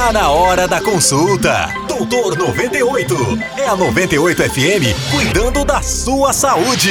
Tá na hora da consulta. Doutor 98. É a 98 FM cuidando da sua saúde.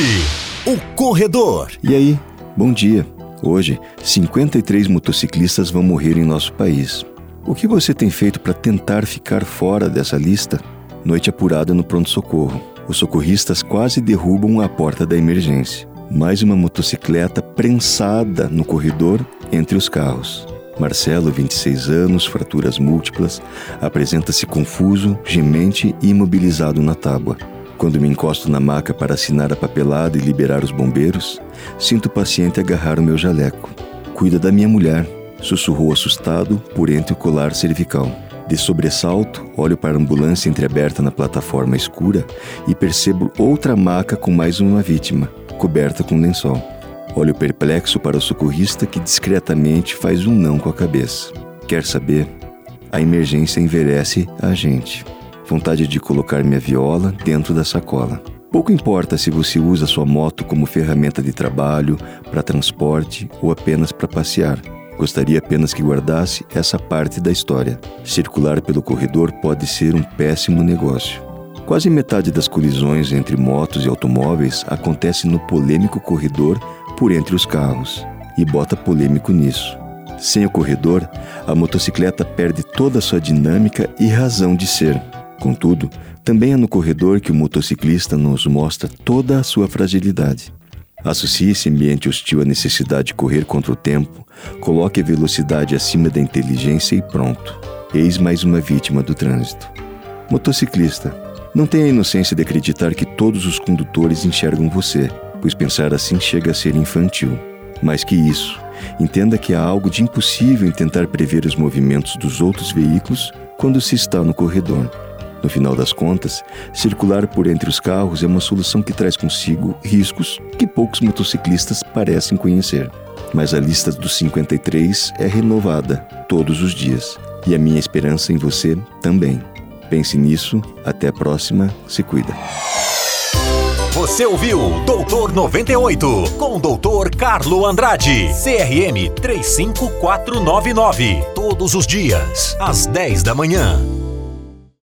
O corredor. E aí, bom dia. Hoje, 53 motociclistas vão morrer em nosso país. O que você tem feito para tentar ficar fora dessa lista? Noite apurada no pronto-socorro. Os socorristas quase derrubam a porta da emergência. Mais uma motocicleta prensada no corredor entre os carros. Marcelo, 26 anos, fraturas múltiplas, apresenta-se confuso, gemente e imobilizado na tábua. Quando me encosto na maca para assinar a papelada e liberar os bombeiros, sinto o paciente agarrar o meu jaleco. Cuida da minha mulher, sussurrou assustado por entre o colar cervical. De sobressalto, olho para a ambulância entreaberta na plataforma escura e percebo outra maca com mais uma vítima, coberta com lençol. Olho perplexo para o socorrista que discretamente faz um não com a cabeça. Quer saber? A emergência envelhece a gente. Vontade de colocar minha viola dentro da sacola. Pouco importa se você usa sua moto como ferramenta de trabalho, para transporte ou apenas para passear. Gostaria apenas que guardasse essa parte da história. Circular pelo corredor pode ser um péssimo negócio. Quase metade das colisões entre motos e automóveis acontece no polêmico corredor por entre os carros, e bota polêmico nisso. Sem o corredor, a motocicleta perde toda a sua dinâmica e razão de ser. Contudo, também é no corredor que o motociclista nos mostra toda a sua fragilidade. Associe esse ambiente hostil à necessidade de correr contra o tempo, coloque a velocidade acima da inteligência e pronto. Eis mais uma vítima do trânsito. Motociclista, não tenha a inocência de acreditar que todos os condutores enxergam você pois pensar assim chega a ser infantil. Mais que isso, entenda que há algo de impossível em tentar prever os movimentos dos outros veículos quando se está no corredor. No final das contas, circular por entre os carros é uma solução que traz consigo riscos que poucos motociclistas parecem conhecer. Mas a lista dos 53 é renovada todos os dias e a minha esperança em você também. Pense nisso, até a próxima, se cuida. Você ouviu Doutor 98 com o Doutor Carlo Andrade, CRM 35499. Todos os dias, às 10 da manhã.